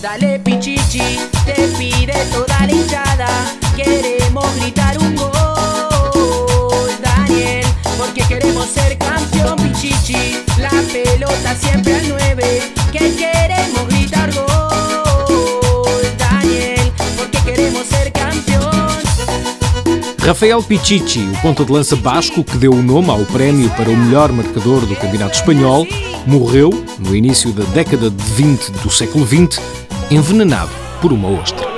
Dale, Pichichi, te pide toda la hinchada. Queremos gritar un gol, Daniel, porque queremos ser campeón, Pichichi. La pelota siempre al 9, que queremos gritar gol, porque queremos ser. Rafael Pichichi, o ponta de lança basco que deu o nome ao prémio para o melhor marcador do Campeonato Espanhol, morreu no início da década de 20 do século XX, envenenado por uma ostra.